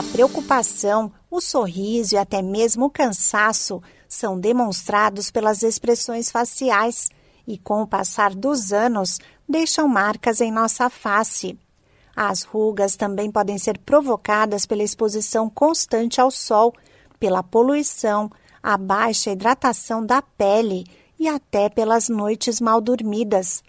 A preocupação, o sorriso e até mesmo o cansaço são demonstrados pelas expressões faciais e, com o passar dos anos, deixam marcas em nossa face. As rugas também podem ser provocadas pela exposição constante ao sol, pela poluição, a baixa hidratação da pele e até pelas noites mal dormidas.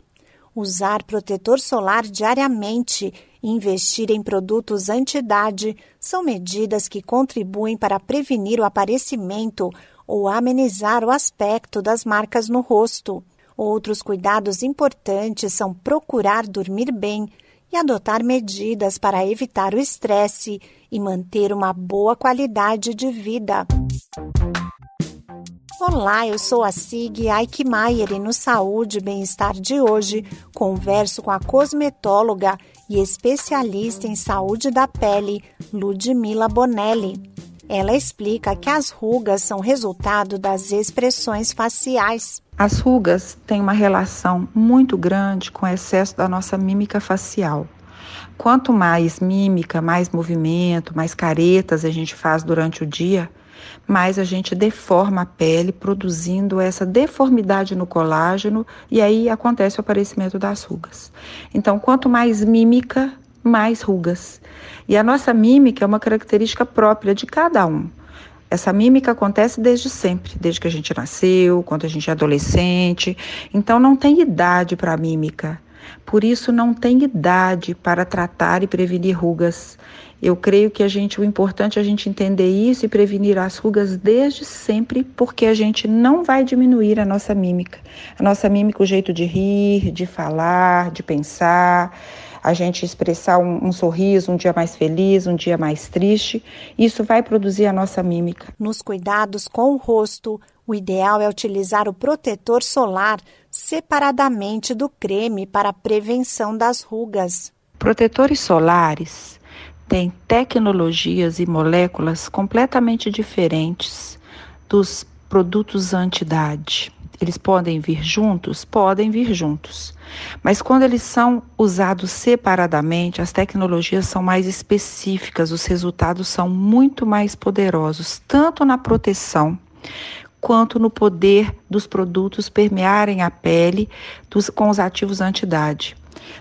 Usar protetor solar diariamente e investir em produtos anti-idade são medidas que contribuem para prevenir o aparecimento ou amenizar o aspecto das marcas no rosto. Outros cuidados importantes são procurar dormir bem e adotar medidas para evitar o estresse e manter uma boa qualidade de vida. Olá, eu sou a Sig Aikmaier e no Saúde e Bem-Estar de hoje converso com a cosmetóloga e especialista em saúde da pele, Ludmila Bonelli. Ela explica que as rugas são resultado das expressões faciais. As rugas têm uma relação muito grande com o excesso da nossa mímica facial. Quanto mais mímica, mais movimento, mais caretas a gente faz durante o dia, mais a gente deforma a pele, produzindo essa deformidade no colágeno e aí acontece o aparecimento das rugas. Então, quanto mais mímica, mais rugas. E a nossa mímica é uma característica própria de cada um. Essa mímica acontece desde sempre, desde que a gente nasceu, quando a gente é adolescente. Então não tem idade para mímica. Por isso não tem idade para tratar e prevenir rugas. Eu creio que a gente, o importante é a gente entender isso e prevenir as rugas desde sempre, porque a gente não vai diminuir a nossa mímica. A nossa mímica, o jeito de rir, de falar, de pensar, a gente expressar um, um, sorriso, um dia mais feliz, um dia mais triste, isso vai produzir a nossa mímica. Nos cuidados com o rosto, o ideal é utilizar o protetor solar separadamente do creme para prevenção das rugas. Protetores solares têm tecnologias e moléculas completamente diferentes dos produtos anti-idade. Eles podem vir juntos? Podem vir juntos. Mas quando eles são usados separadamente, as tecnologias são mais específicas, os resultados são muito mais poderosos, tanto na proteção quanto no poder dos produtos permearem a pele dos, com os ativos anti-idade.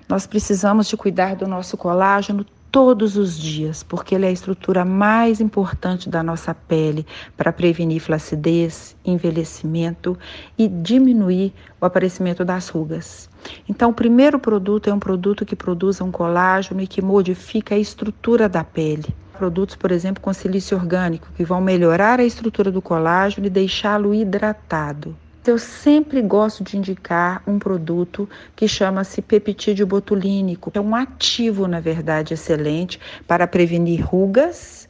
Nós precisamos de cuidar do nosso colágeno todos os dias, porque ele é a estrutura mais importante da nossa pele para prevenir flacidez, envelhecimento e diminuir o aparecimento das rugas. Então, o primeiro produto é um produto que produz um colágeno e que modifica a estrutura da pele. Produtos, por exemplo, com silício orgânico, que vão melhorar a estrutura do colágeno e deixá-lo hidratado. Eu sempre gosto de indicar um produto que chama-se peptídeo botulínico. É um ativo, na verdade, excelente para prevenir rugas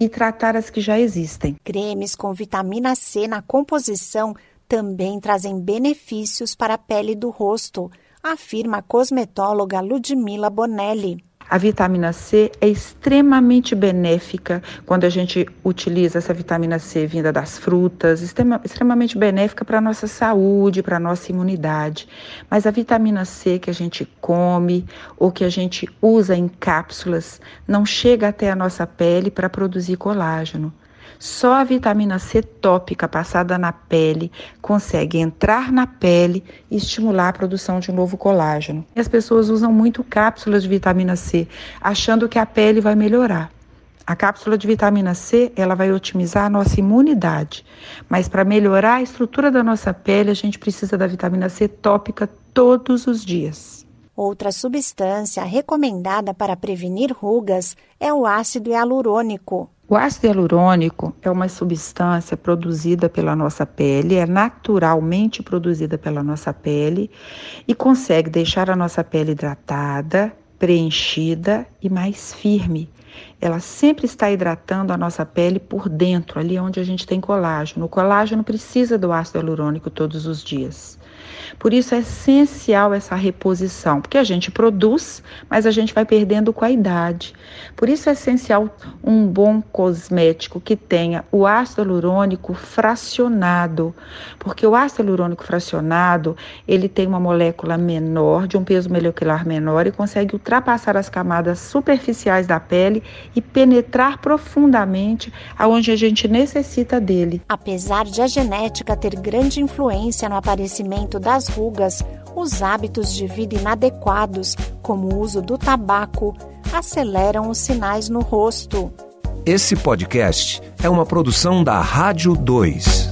e tratar as que já existem. Cremes com vitamina C na composição também trazem benefícios para a pele do rosto, afirma a cosmetóloga Ludmila Bonelli. A vitamina C é extremamente benéfica quando a gente utiliza essa vitamina C vinda das frutas, extremamente benéfica para a nossa saúde, para a nossa imunidade. Mas a vitamina C que a gente come ou que a gente usa em cápsulas não chega até a nossa pele para produzir colágeno. Só a vitamina C tópica passada na pele consegue entrar na pele e estimular a produção de um novo colágeno. E as pessoas usam muito cápsulas de vitamina C, achando que a pele vai melhorar. A cápsula de vitamina C, ela vai otimizar a nossa imunidade, mas para melhorar a estrutura da nossa pele, a gente precisa da vitamina C tópica todos os dias. Outra substância recomendada para prevenir rugas é o ácido hialurônico. O ácido hialurônico é uma substância produzida pela nossa pele, é naturalmente produzida pela nossa pele e consegue deixar a nossa pele hidratada, preenchida e mais firme. Ela sempre está hidratando a nossa pele por dentro, ali onde a gente tem colágeno. O colágeno precisa do ácido hialurônico todos os dias. Por isso é essencial essa reposição, porque a gente produz, mas a gente vai perdendo com a idade. Por isso é essencial um bom cosmético que tenha o ácido hialurônico fracionado, porque o ácido hialurônico fracionado, ele tem uma molécula menor, de um peso molecular menor e consegue ultrapassar as camadas superficiais da pele e penetrar profundamente aonde a gente necessita dele. Apesar de a genética ter grande influência no aparecimento das rugas, os hábitos de vida inadequados, como o uso do tabaco, aceleram os sinais no rosto. Esse podcast é uma produção da Rádio 2.